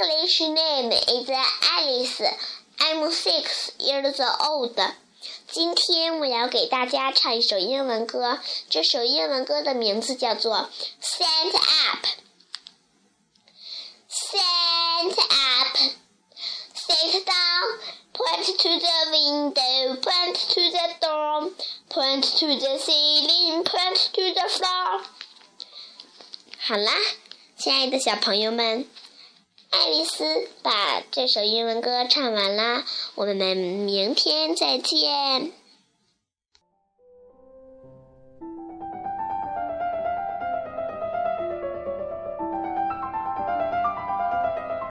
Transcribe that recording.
Which name is Alice? I'm six years old. 今天我要给大家唱一首英文歌，这首英文歌的名字叫做《Stand Up》。Stand up, sit down, point to the window, point to the door, point to the ceiling, point to the floor。好啦， 亲爱的小朋友们。爱丽丝把这首英文歌唱完啦，我们明天再见。